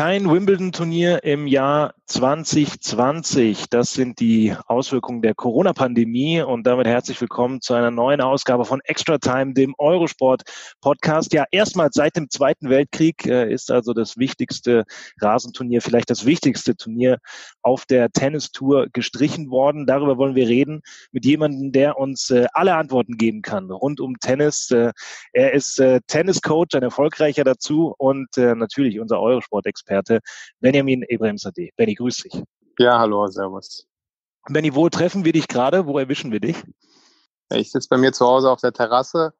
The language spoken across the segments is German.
Kein Wimbledon-Turnier im Jahr 2020. Das sind die Auswirkungen der Corona-Pandemie und damit herzlich willkommen zu einer neuen Ausgabe von Extra Time, dem Eurosport-Podcast. Ja, erstmals seit dem Zweiten Weltkrieg äh, ist also das wichtigste Rasenturnier, vielleicht das wichtigste Turnier auf der Tennistour gestrichen worden. Darüber wollen wir reden mit jemandem, der uns äh, alle Antworten geben kann rund um Tennis. Äh, er ist Tenniscoach, ein erfolgreicher dazu und natürlich unser Eurosport-Experte. Experte Benjamin Ibrahimzadeh. Benny, grüß dich. Ja, hallo, servus. Benny, wo treffen wir dich gerade? Wo erwischen wir dich? Ich sitze bei mir zu Hause auf der Terrasse,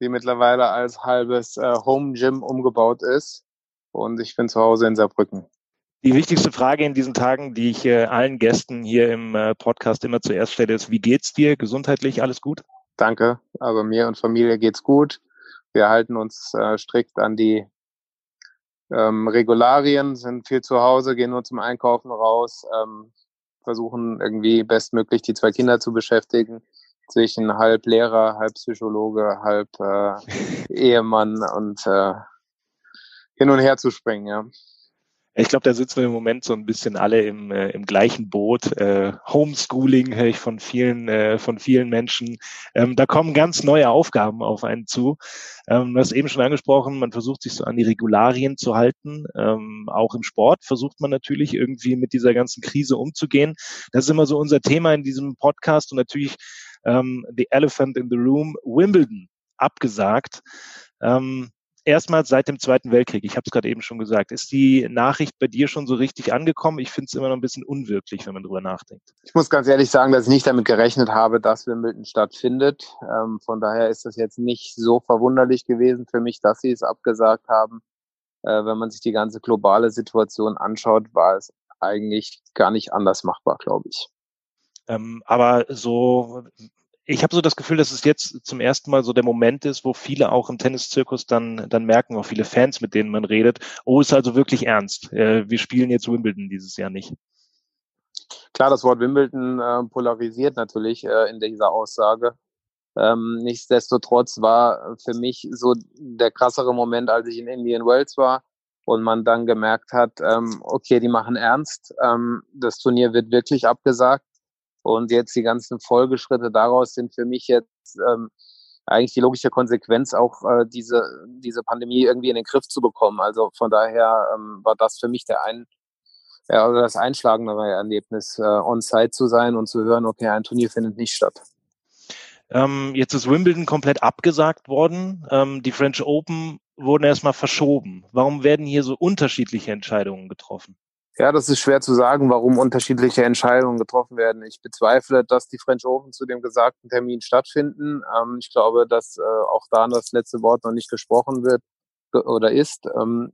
die mittlerweile als halbes äh, Home Gym umgebaut ist. Und ich bin zu Hause in Saarbrücken. Die wichtigste Frage in diesen Tagen, die ich äh, allen Gästen hier im äh, Podcast immer zuerst stelle, ist, wie geht's dir? Gesundheitlich alles gut? Danke. Also mir und Familie geht's gut. Wir halten uns äh, strikt an die ähm, Regularien, sind viel zu Hause, gehen nur zum Einkaufen raus, ähm, versuchen irgendwie bestmöglich die zwei Kinder zu beschäftigen. Zwischen halb Lehrer, halb Psychologe, halb äh, Ehemann und äh, hin und her zu springen, ja. Ich glaube, da sitzen wir im Moment so ein bisschen alle im, äh, im gleichen Boot. Äh, Homeschooling höre ich von vielen, äh, von vielen Menschen. Ähm, da kommen ganz neue Aufgaben auf einen zu. Ähm, du hast eben schon angesprochen, man versucht sich so an die Regularien zu halten. Ähm, auch im Sport versucht man natürlich irgendwie mit dieser ganzen Krise umzugehen. Das ist immer so unser Thema in diesem Podcast und natürlich ähm, The Elephant in the Room, Wimbledon abgesagt. Ähm, erstmals seit dem Zweiten Weltkrieg. Ich habe es gerade eben schon gesagt. Ist die Nachricht bei dir schon so richtig angekommen? Ich finde es immer noch ein bisschen unwirklich, wenn man drüber nachdenkt. Ich muss ganz ehrlich sagen, dass ich nicht damit gerechnet habe, dass Wimbledon stattfindet. Ähm, von daher ist das jetzt nicht so verwunderlich gewesen für mich, dass sie es abgesagt haben. Äh, wenn man sich die ganze globale Situation anschaut, war es eigentlich gar nicht anders machbar, glaube ich. Ähm, aber so ich habe so das Gefühl, dass es jetzt zum ersten Mal so der Moment ist, wo viele auch im Tenniszirkus dann, dann merken, auch viele Fans, mit denen man redet, oh, ist also wirklich ernst. Äh, wir spielen jetzt Wimbledon dieses Jahr nicht. Klar, das Wort Wimbledon äh, polarisiert natürlich äh, in dieser Aussage. Ähm, nichtsdestotrotz war für mich so der krassere Moment, als ich in Indian Wells war und man dann gemerkt hat, ähm, okay, die machen ernst, ähm, das Turnier wird wirklich abgesagt und jetzt die ganzen Folgeschritte daraus sind für mich jetzt ähm, eigentlich die logische Konsequenz, auch äh, diese, diese Pandemie irgendwie in den Griff zu bekommen. Also von daher ähm, war das für mich der ein, ja, oder das einschlagendere Erlebnis, äh, on-site zu sein und zu hören, okay, ein Turnier findet nicht statt. Ähm, jetzt ist Wimbledon komplett abgesagt worden. Ähm, die French Open wurden erstmal verschoben. Warum werden hier so unterschiedliche Entscheidungen getroffen? Ja, das ist schwer zu sagen, warum unterschiedliche Entscheidungen getroffen werden. Ich bezweifle, dass die French Open zu dem gesagten Termin stattfinden. Ähm, ich glaube, dass äh, auch da das letzte Wort noch nicht gesprochen wird oder ist. Ähm,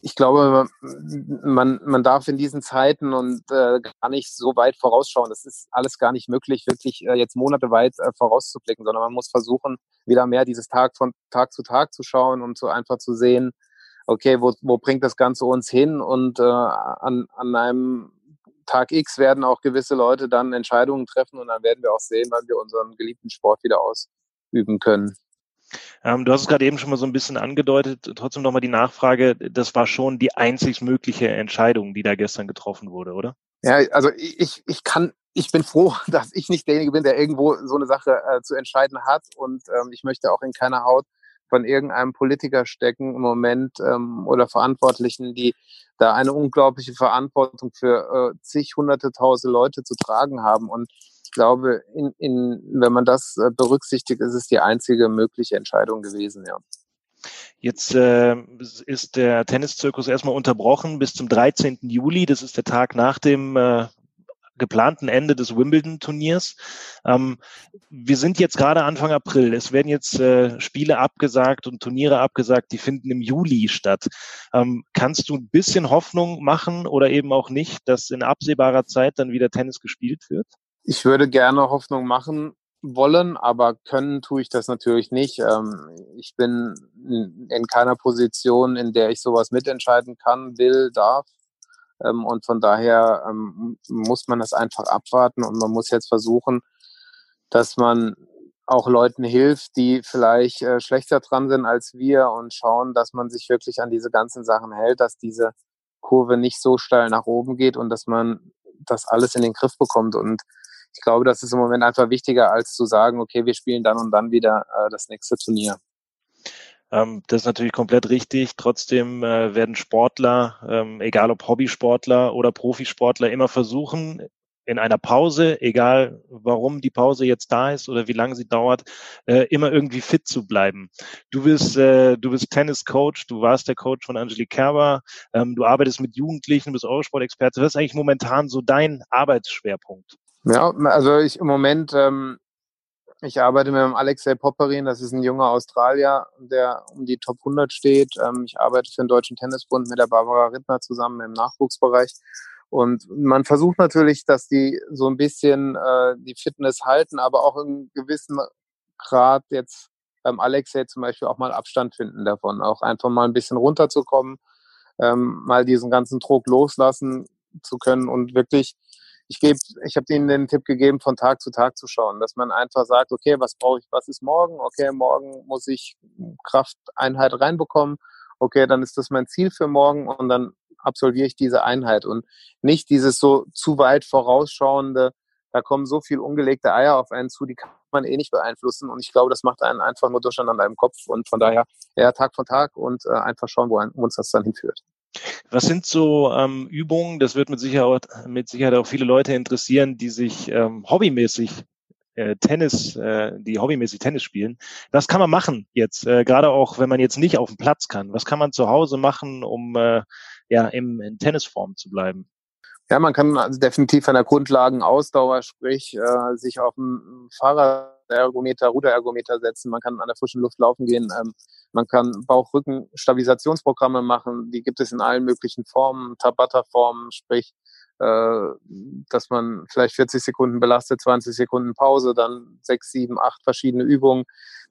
ich glaube, man, man darf in diesen Zeiten und äh, gar nicht so weit vorausschauen. Das ist alles gar nicht möglich, wirklich äh, jetzt monateweit äh, vorauszublicken, sondern man muss versuchen, wieder mehr dieses Tag von Tag zu Tag zu schauen und so einfach zu sehen, okay, wo, wo bringt das Ganze uns hin? Und äh, an, an einem Tag X werden auch gewisse Leute dann Entscheidungen treffen und dann werden wir auch sehen, wann wir unseren geliebten Sport wieder ausüben können. Ähm, du hast es gerade eben schon mal so ein bisschen angedeutet. Trotzdem nochmal die Nachfrage. Das war schon die einzig mögliche Entscheidung, die da gestern getroffen wurde, oder? Ja, also ich, ich kann, ich bin froh, dass ich nicht derjenige bin, der irgendwo so eine Sache äh, zu entscheiden hat. Und ähm, ich möchte auch in keiner Haut von irgendeinem Politiker stecken im Moment ähm, oder Verantwortlichen, die da eine unglaubliche Verantwortung für äh, zig, hunderte, tausend Leute zu tragen haben. Und ich glaube, in, in, wenn man das äh, berücksichtigt, ist es die einzige mögliche Entscheidung gewesen, ja. Jetzt äh, ist der Tenniszirkus erstmal unterbrochen bis zum 13. Juli. Das ist der Tag nach dem äh, geplanten Ende des Wimbledon-Turniers. Ähm, wir sind jetzt gerade Anfang April. Es werden jetzt äh, Spiele abgesagt und Turniere abgesagt, die finden im Juli statt. Ähm, kannst du ein bisschen Hoffnung machen oder eben auch nicht, dass in absehbarer Zeit dann wieder Tennis gespielt wird? Ich würde gerne Hoffnung machen wollen, aber können tue ich das natürlich nicht. Ähm, ich bin in keiner Position, in der ich sowas mitentscheiden kann, will, darf. Ähm, und von daher ähm, muss man das einfach abwarten und man muss jetzt versuchen, dass man auch Leuten hilft, die vielleicht äh, schlechter dran sind als wir und schauen, dass man sich wirklich an diese ganzen Sachen hält, dass diese Kurve nicht so steil nach oben geht und dass man das alles in den Griff bekommt. Und ich glaube, das ist im Moment einfach wichtiger, als zu sagen, okay, wir spielen dann und dann wieder äh, das nächste Turnier. Ähm, das ist natürlich komplett richtig. Trotzdem äh, werden Sportler, ähm, egal ob Hobbysportler oder Profisportler, immer versuchen, in einer Pause, egal warum die Pause jetzt da ist oder wie lange sie dauert, äh, immer irgendwie fit zu bleiben. Du bist, äh, du bist Tenniscoach, du warst der Coach von Angelique Kerber, ähm, du arbeitest mit Jugendlichen, bist Eurosport-Experte. Was ist eigentlich momentan so dein Arbeitsschwerpunkt? Ja, also ich im Moment ähm, ich arbeite mit dem Alexei Popperin, das ist ein junger Australier, der um die Top 100 steht. Ähm, ich arbeite für den Deutschen Tennisbund mit der Barbara Rittner zusammen im Nachwuchsbereich. Und man versucht natürlich, dass die so ein bisschen äh, die Fitness halten, aber auch in gewissen Grad jetzt beim Alexei zum Beispiel auch mal Abstand finden davon, auch einfach mal ein bisschen runterzukommen, ähm, mal diesen ganzen Druck loslassen zu können und wirklich ich gebe, ich habe ihnen den Tipp gegeben, von Tag zu Tag zu schauen, dass man einfach sagt, okay, was brauche ich, was ist morgen? Okay, morgen muss ich Krafteinheit reinbekommen. Okay, dann ist das mein Ziel für morgen und dann absolviere ich diese Einheit und nicht dieses so zu weit vorausschauende, da kommen so viel ungelegte Eier auf einen zu, die kann man eh nicht beeinflussen und ich glaube, das macht einen einfach nur durcheinander im Kopf und von daher eher Tag von Tag und äh, einfach schauen, wo, ein, wo uns das dann hinführt. Was sind so ähm, Übungen, das wird mit Sicherheit, mit Sicherheit auch viele Leute interessieren, die sich ähm, hobbymäßig äh, Tennis, äh, die hobbymäßig Tennis spielen. Was kann man machen jetzt, äh, gerade auch wenn man jetzt nicht auf dem Platz kann? Was kann man zu Hause machen, um äh, ja im, in Tennisform zu bleiben? Ja, man kann also definitiv an der Grundlagenausdauer, sprich äh, sich auf dem Fahrradergometer, Ruderergometer setzen. Man kann an der frischen Luft laufen gehen. Ähm, man kann Bauch-Rücken-Stabilisationsprogramme machen. Die gibt es in allen möglichen Formen, Tabata-Formen, sprich äh, dass man vielleicht 40 Sekunden belastet, 20 Sekunden Pause, dann sechs, sieben, acht verschiedene Übungen.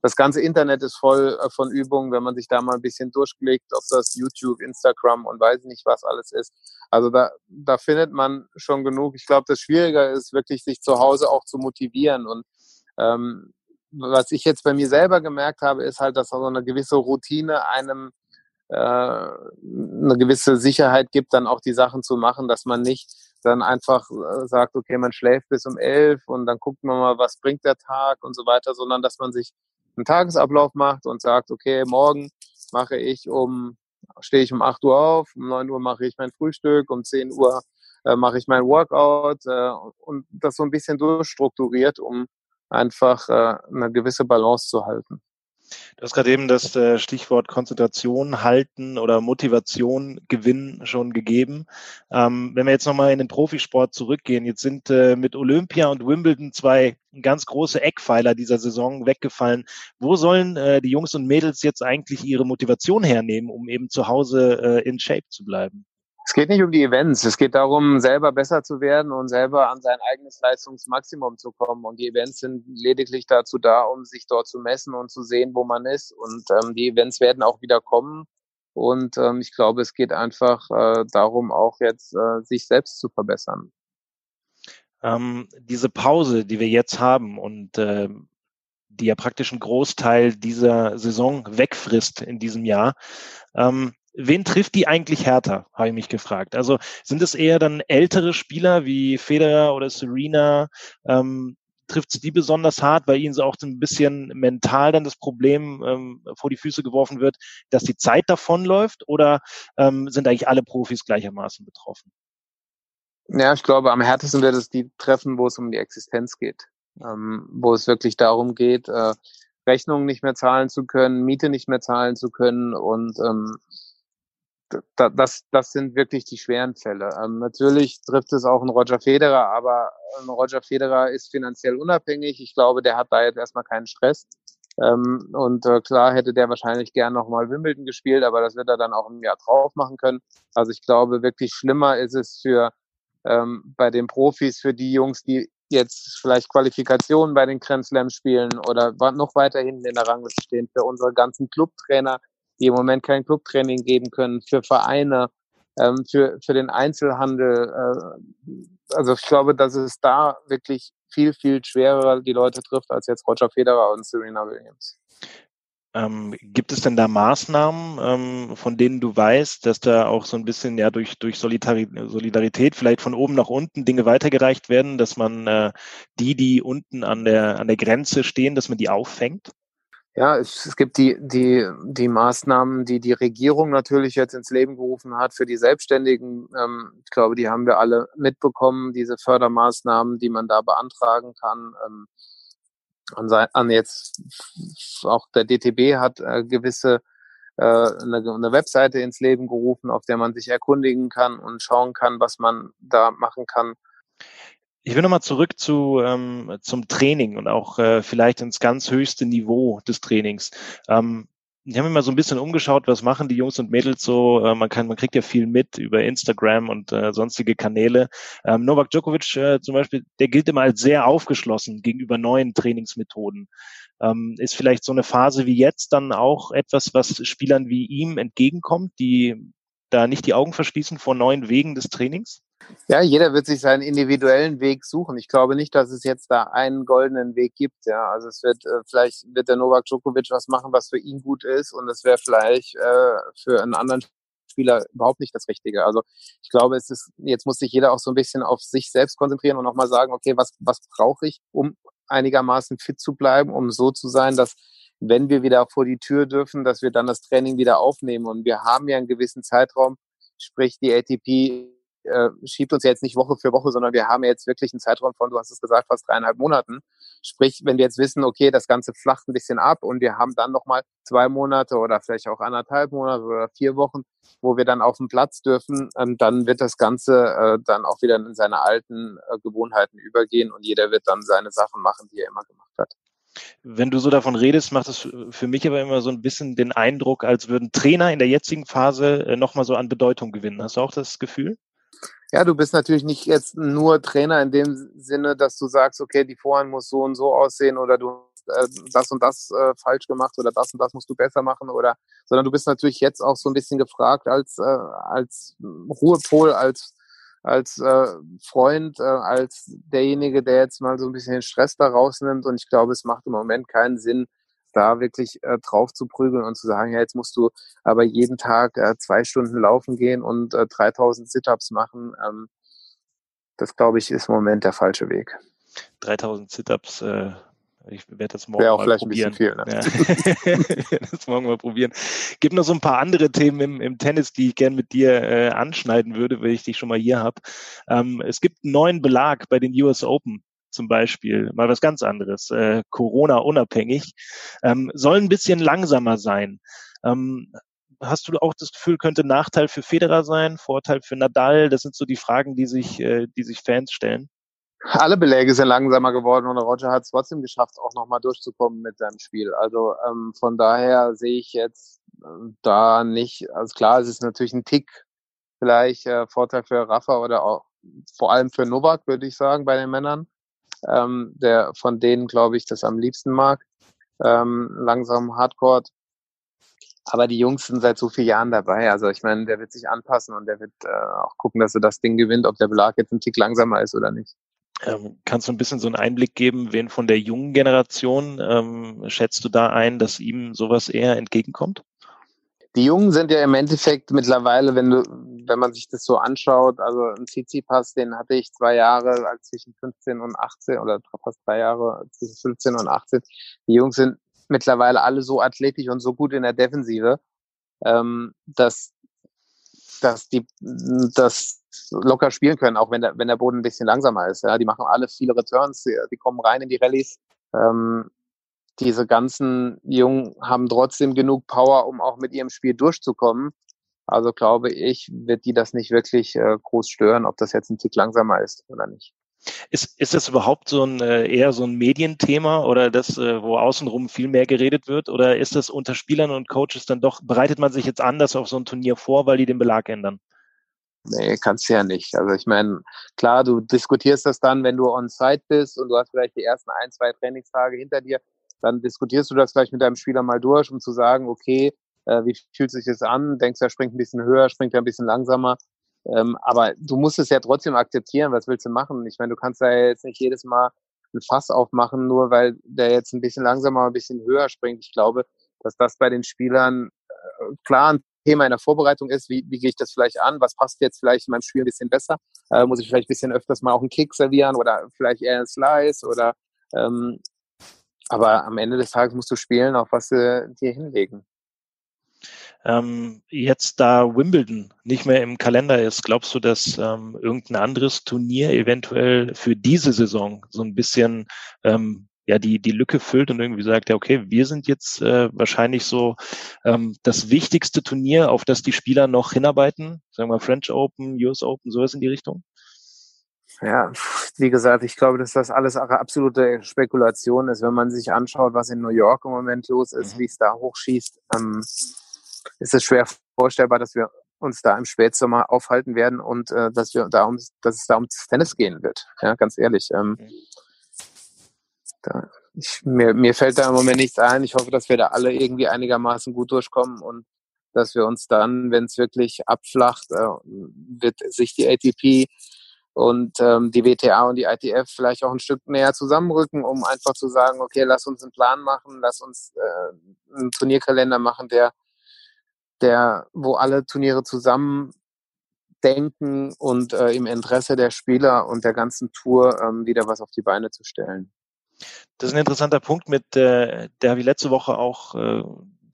Das ganze Internet ist voll äh, von Übungen, wenn man sich da mal ein bisschen durchklickt, ob das YouTube, Instagram und weiß nicht was alles ist. Also da, da findet man schon genug. Ich glaube, das Schwierige ist wirklich, sich zu Hause auch zu motivieren. Und ähm, was ich jetzt bei mir selber gemerkt habe, ist halt, dass so eine gewisse Routine einem äh, eine gewisse Sicherheit gibt, dann auch die Sachen zu machen, dass man nicht dann einfach äh, sagt, okay, man schläft bis um elf und dann guckt man mal, was bringt der Tag und so weiter, sondern dass man sich einen Tagesablauf macht und sagt, okay, morgen mache ich um, stehe ich um 8 Uhr auf, um 9 Uhr mache ich mein Frühstück, um 10 Uhr äh, mache ich mein Workout äh, und das so ein bisschen durchstrukturiert, um einfach äh, eine gewisse Balance zu halten. Du hast gerade eben das äh, Stichwort Konzentration halten oder Motivation gewinnen schon gegeben. Ähm, wenn wir jetzt nochmal in den Profisport zurückgehen, jetzt sind äh, mit Olympia und Wimbledon zwei ganz große Eckpfeiler dieser Saison weggefallen. Wo sollen äh, die Jungs und Mädels jetzt eigentlich ihre Motivation hernehmen, um eben zu Hause in Shape zu bleiben? Es geht nicht um die Events, es geht darum, selber besser zu werden und selber an sein eigenes Leistungsmaximum zu kommen. Und die Events sind lediglich dazu da, um sich dort zu messen und zu sehen, wo man ist. Und ähm, die Events werden auch wieder kommen. Und ähm, ich glaube, es geht einfach äh, darum, auch jetzt äh, sich selbst zu verbessern. Ähm, diese Pause, die wir jetzt haben und äh, die ja praktisch einen Großteil dieser Saison wegfrisst in diesem Jahr, ähm, wen trifft die eigentlich härter, habe ich mich gefragt. Also sind es eher dann ältere Spieler wie Federer oder Serena? Ähm, trifft es die besonders hart, weil ihnen so auch ein bisschen mental dann das Problem ähm, vor die Füße geworfen wird, dass die Zeit davonläuft oder ähm, sind eigentlich alle Profis gleichermaßen betroffen? Ja, ich glaube, am härtesten wird es die treffen, wo es um die Existenz geht, ähm, wo es wirklich darum geht, äh, Rechnungen nicht mehr zahlen zu können, Miete nicht mehr zahlen zu können und ähm, das, das sind wirklich die schweren Fälle. Ähm, natürlich trifft es auch einen Roger Federer, aber ein Roger Federer ist finanziell unabhängig. Ich glaube, der hat da jetzt erstmal keinen Stress. Ähm, und äh, klar hätte der wahrscheinlich gern nochmal Wimbledon gespielt, aber das wird er dann auch im Jahr drauf machen können. Also ich glaube, wirklich schlimmer ist es für ähm, bei den Profis, für die Jungs, die jetzt vielleicht Qualifikationen bei den Grand Slam spielen oder noch weiter hinten in der Rangliste stehen, für unsere ganzen Clubtrainer, die im Moment kein Clubtraining geben können, für Vereine, ähm, für, für den Einzelhandel. Äh, also ich glaube, dass es da wirklich viel, viel schwerer die Leute trifft als jetzt Roger Federer und Serena Williams. Ähm, gibt es denn da Maßnahmen, ähm, von denen du weißt, dass da auch so ein bisschen ja durch, durch Solidarität vielleicht von oben nach unten Dinge weitergereicht werden, dass man äh, die, die unten an der, an der Grenze stehen, dass man die auffängt? Ja, es, es gibt die, die, die Maßnahmen, die die Regierung natürlich jetzt ins Leben gerufen hat für die Selbstständigen. Ähm, ich glaube, die haben wir alle mitbekommen, diese Fördermaßnahmen, die man da beantragen kann. Ähm, an, an jetzt auch der DTB hat äh, gewisse äh, eine, eine Webseite ins Leben gerufen, auf der man sich erkundigen kann und schauen kann, was man da machen kann. Ich will nochmal zurück zu, ähm, zum Training und auch äh, vielleicht ins ganz höchste Niveau des Trainings. Ähm, ich habe mir mal so ein bisschen umgeschaut, was machen die Jungs und Mädels so. Äh, man kann, man kriegt ja viel mit über Instagram und äh, sonstige Kanäle. Ähm, Novak Djokovic äh, zum Beispiel, der gilt immer als sehr aufgeschlossen gegenüber neuen Trainingsmethoden. Ähm, ist vielleicht so eine Phase wie jetzt dann auch etwas, was Spielern wie ihm entgegenkommt, die da nicht die Augen verschließen vor neuen Wegen des Trainings? Ja, jeder wird sich seinen individuellen Weg suchen. Ich glaube nicht, dass es jetzt da einen goldenen Weg gibt. Ja, also es wird äh, vielleicht wird der Novak Djokovic was machen, was für ihn gut ist, und es wäre vielleicht äh, für einen anderen Spieler überhaupt nicht das Richtige. Also ich glaube, es ist jetzt muss sich jeder auch so ein bisschen auf sich selbst konzentrieren und auch mal sagen, okay, was was brauche ich, um einigermaßen fit zu bleiben, um so zu sein, dass wenn wir wieder vor die Tür dürfen, dass wir dann das Training wieder aufnehmen. Und wir haben ja einen gewissen Zeitraum, sprich die ATP äh, schiebt uns jetzt nicht Woche für Woche, sondern wir haben jetzt wirklich einen Zeitraum von, du hast es gesagt, fast dreieinhalb Monaten. Sprich, wenn wir jetzt wissen, okay, das Ganze flacht ein bisschen ab und wir haben dann nochmal zwei Monate oder vielleicht auch anderthalb Monate oder vier Wochen, wo wir dann auf den Platz dürfen, ähm, dann wird das Ganze äh, dann auch wieder in seine alten äh, Gewohnheiten übergehen und jeder wird dann seine Sachen machen, die er immer gemacht hat. Wenn du so davon redest, macht es für mich aber immer so ein bisschen den Eindruck, als würden Trainer in der jetzigen Phase nochmal so an Bedeutung gewinnen. Hast du auch das Gefühl? Ja, du bist natürlich nicht jetzt nur Trainer in dem Sinne, dass du sagst, okay, die Vorhand muss so und so aussehen oder du hast äh, das und das äh, falsch gemacht oder das und das musst du besser machen oder, sondern du bist natürlich jetzt auch so ein bisschen gefragt als, äh, als Ruhepol, als, als äh, Freund, äh, als derjenige, der jetzt mal so ein bisschen den Stress da rausnimmt und ich glaube, es macht im Moment keinen Sinn, da wirklich äh, drauf zu prügeln und zu sagen, ja, jetzt musst du aber jeden Tag äh, zwei Stunden laufen gehen und äh, 3000 Sit-Ups machen. Ähm, das, glaube ich, ist im Moment der falsche Weg. 3000 Sit-Ups, äh, ich werde das morgen Wäre auch mal vielleicht probieren. ein bisschen viel, ne? Ja. das morgen mal probieren. Gibt noch so ein paar andere Themen im, im Tennis, die ich gern mit dir äh, anschneiden würde, wenn ich dich schon mal hier habe. Ähm, es gibt einen neuen Belag bei den US Open zum Beispiel, mal was ganz anderes, äh, Corona-unabhängig, ähm, soll ein bisschen langsamer sein. Ähm, hast du auch das Gefühl, könnte Nachteil für Federer sein, Vorteil für Nadal? Das sind so die Fragen, die sich, äh, die sich Fans stellen. Alle Beläge sind langsamer geworden und Roger hat es trotzdem geschafft, auch nochmal durchzukommen mit seinem Spiel. Also ähm, von daher sehe ich jetzt äh, da nicht, also klar, es ist natürlich ein Tick vielleicht äh, Vorteil für Rafa oder auch vor allem für Novak, würde ich sagen, bei den Männern ähm, der von denen, glaube ich, das am liebsten mag. Ähm, langsam Hardcore. Aber die Jungs sind seit so vielen Jahren dabei. Also ich meine, der wird sich anpassen und der wird äh, auch gucken, dass er das Ding gewinnt, ob der Belag jetzt ein Tick langsamer ist oder nicht. Ähm, kannst du ein bisschen so einen Einblick geben, wen von der jungen Generation ähm, schätzt du da ein, dass ihm sowas eher entgegenkommt? Die Jungen sind ja im Endeffekt mittlerweile, wenn du, wenn man sich das so anschaut, also ein Tsitsipas, den hatte ich zwei Jahre als zwischen 15 und 18 oder fast drei Jahre zwischen 15 und 18. Die Jungs sind mittlerweile alle so athletisch und so gut in der Defensive, ähm, dass, dass die das locker spielen können, auch wenn der, wenn der Boden ein bisschen langsamer ist. Ja, die machen alle viele Returns, die, die kommen rein in die Rallyes. Ähm, diese ganzen Jungen haben trotzdem genug Power, um auch mit ihrem Spiel durchzukommen. Also glaube ich, wird die das nicht wirklich äh, groß stören, ob das jetzt ein Tick langsamer ist oder nicht. Ist, ist das überhaupt so ein äh, eher so ein Medienthema oder das, äh, wo außenrum viel mehr geredet wird? Oder ist das unter Spielern und Coaches dann doch, bereitet man sich jetzt anders auf so ein Turnier vor, weil die den Belag ändern? Nee, kannst du ja nicht. Also ich meine, klar, du diskutierst das dann, wenn du on site bist und du hast vielleicht die ersten ein, zwei Trainingstage hinter dir, dann diskutierst du das vielleicht mit deinem Spieler mal durch, um zu sagen, okay, äh, wie fühlt sich das an? Denkst du, er springt ein bisschen höher, springt er ein bisschen langsamer? Ähm, aber du musst es ja trotzdem akzeptieren. Was willst du machen? Ich meine, du kannst da jetzt nicht jedes Mal ein Fass aufmachen, nur weil der jetzt ein bisschen langsamer, ein bisschen höher springt. Ich glaube, dass das bei den Spielern äh, klar ein Thema in der Vorbereitung ist. Wie, wie gehe ich das vielleicht an? Was passt jetzt vielleicht in meinem Spiel ein bisschen besser? Äh, muss ich vielleicht ein bisschen öfters mal auch einen Kick servieren oder vielleicht eher einen Slice oder ähm, aber am Ende des Tages musst du spielen, auf was sie dir hinlegen. Ähm, jetzt da Wimbledon nicht mehr im Kalender ist, glaubst du, dass ähm, irgendein anderes Turnier eventuell für diese Saison so ein bisschen ähm, ja die die Lücke füllt und irgendwie sagt, ja okay, wir sind jetzt äh, wahrscheinlich so ähm, das wichtigste Turnier, auf das die Spieler noch hinarbeiten, sagen wir French Open, US Open, sowas in die Richtung? Ja, wie gesagt, ich glaube, dass das alles absolute Spekulation ist. Wenn man sich anschaut, was in New York im Moment los ist, mhm. wie es da hochschießt, ähm, ist es schwer vorstellbar, dass wir uns da im Spätsommer aufhalten werden und äh, dass wir da um, dass es da ums Tennis gehen wird. Ja, ganz ehrlich. Ähm, mhm. da, ich, mir, mir fällt da im Moment nichts ein. Ich hoffe, dass wir da alle irgendwie einigermaßen gut durchkommen und dass wir uns dann, wenn es wirklich abflacht, äh, wird sich die ATP und ähm, die WTA und die ITF vielleicht auch ein Stück näher zusammenrücken, um einfach zu sagen, okay, lass uns einen Plan machen, lass uns äh, einen Turnierkalender machen, der, der, wo alle Turniere zusammen denken und äh, im Interesse der Spieler und der ganzen Tour ähm, wieder was auf die Beine zu stellen. Das ist ein interessanter Punkt, mit äh, der habe ich letzte Woche auch äh,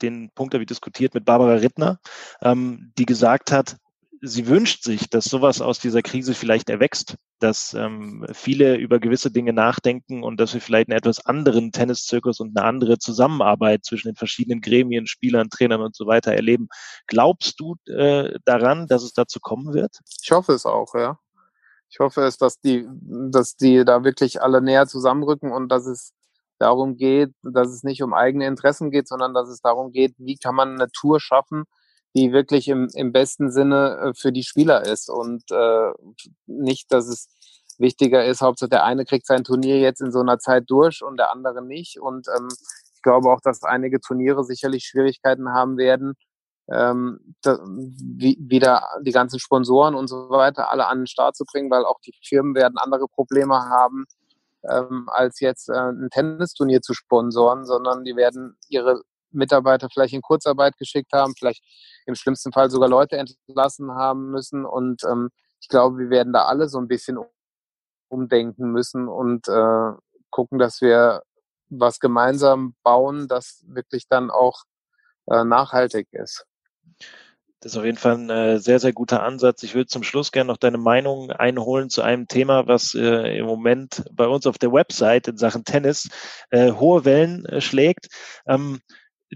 den Punkt habe ich diskutiert mit Barbara Rittner, ähm, die gesagt hat, sie wünscht sich, dass sowas aus dieser Krise vielleicht erwächst, dass ähm, viele über gewisse Dinge nachdenken und dass wir vielleicht einen etwas anderen Tenniszirkus und eine andere Zusammenarbeit zwischen den verschiedenen Gremien, Spielern, Trainern und so weiter erleben. Glaubst du äh, daran, dass es dazu kommen wird? Ich hoffe es auch, ja. Ich hoffe es, dass die, dass die da wirklich alle näher zusammenrücken und dass es darum geht, dass es nicht um eigene Interessen geht, sondern dass es darum geht, wie kann man eine Tour schaffen, die wirklich im, im besten Sinne äh, für die Spieler ist und äh, nicht, dass es wichtiger ist, Hauptsache der eine kriegt sein Turnier jetzt in so einer Zeit durch und der andere nicht. Und ähm, ich glaube auch, dass einige Turniere sicherlich Schwierigkeiten haben werden, ähm, da, wie, wieder die ganzen Sponsoren und so weiter alle an den Start zu bringen, weil auch die Firmen werden andere Probleme haben, ähm, als jetzt äh, ein Tennisturnier zu sponsoren, sondern die werden ihre Mitarbeiter vielleicht in Kurzarbeit geschickt haben, vielleicht im schlimmsten Fall sogar Leute entlassen haben müssen. Und ähm, ich glaube, wir werden da alle so ein bisschen umdenken müssen und äh, gucken, dass wir was gemeinsam bauen, das wirklich dann auch äh, nachhaltig ist. Das ist auf jeden Fall ein äh, sehr, sehr guter Ansatz. Ich würde zum Schluss gerne noch deine Meinung einholen zu einem Thema, was äh, im Moment bei uns auf der Website in Sachen Tennis äh, hohe Wellen äh, schlägt. Ähm,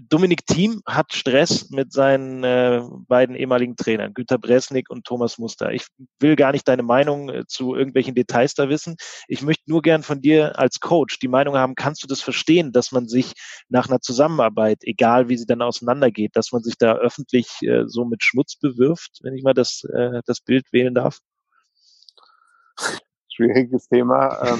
Dominik Thiem hat Stress mit seinen äh, beiden ehemaligen Trainern, Günter Bresnik und Thomas Muster. Ich will gar nicht deine Meinung äh, zu irgendwelchen Details da wissen. Ich möchte nur gern von dir als Coach die Meinung haben, kannst du das verstehen, dass man sich nach einer Zusammenarbeit, egal wie sie dann auseinandergeht, dass man sich da öffentlich äh, so mit Schmutz bewirft, wenn ich mal das, äh, das Bild wählen darf? Schwieriges Thema.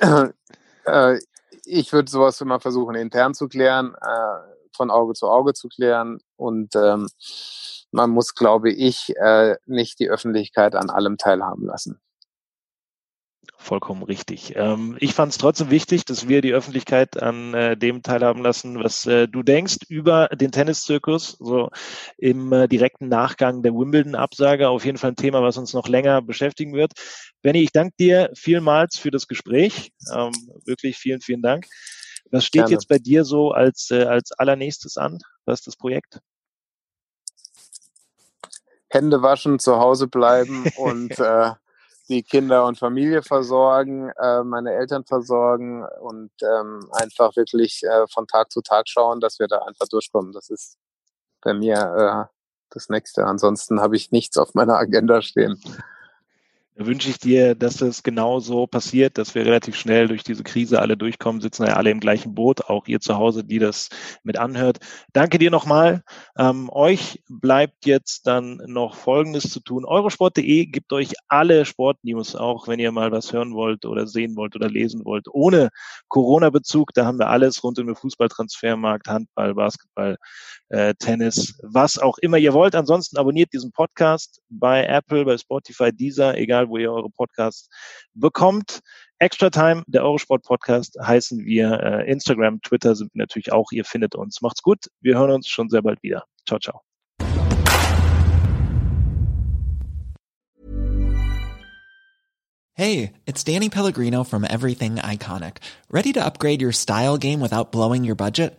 Ähm, äh, ich würde sowas immer versuchen, intern zu klären, äh, von Auge zu Auge zu klären. Und ähm, man muss, glaube ich, äh, nicht die Öffentlichkeit an allem teilhaben lassen. Vollkommen richtig. Ähm, ich fand es trotzdem wichtig, dass wir die Öffentlichkeit an äh, dem teilhaben lassen, was äh, du denkst über den Tenniszirkus, so im äh, direkten Nachgang der Wimbledon-Absage. Auf jeden Fall ein Thema, was uns noch länger beschäftigen wird. Benny, ich danke dir vielmals für das Gespräch. Ähm, wirklich vielen, vielen Dank. Was steht Gerne. jetzt bei dir so als, äh, als allernächstes an? Was ist das Projekt? Hände waschen, zu Hause bleiben und äh, die Kinder und Familie versorgen, äh, meine Eltern versorgen und ähm, einfach wirklich äh, von Tag zu Tag schauen, dass wir da einfach durchkommen. Das ist bei mir das nächste. Ansonsten habe ich nichts auf meiner Agenda stehen. Wünsche ich dir, dass es genau so passiert, dass wir relativ schnell durch diese Krise alle durchkommen, sitzen ja alle im gleichen Boot, auch ihr zu Hause, die das mit anhört. Danke dir nochmal. Ähm, euch bleibt jetzt dann noch Folgendes zu tun. Eurosport.de gibt euch alle Sportnews, auch wenn ihr mal was hören wollt oder sehen wollt oder lesen wollt, ohne Corona-Bezug. Da haben wir alles rund um den Fußballtransfermarkt, Handball, Basketball, äh, Tennis, was auch immer ihr wollt. Ansonsten abonniert diesen Podcast bei Apple, bei Spotify, Deezer, egal wo ihr eure Podcasts bekommt. Extra Time, der Eurosport Podcast, heißen wir. Äh, Instagram, Twitter sind wir natürlich auch. Ihr findet uns. Macht's gut. Wir hören uns schon sehr bald wieder. Ciao, ciao. Hey, it's Danny Pellegrino from Everything Iconic. Ready to upgrade your style game without blowing your budget?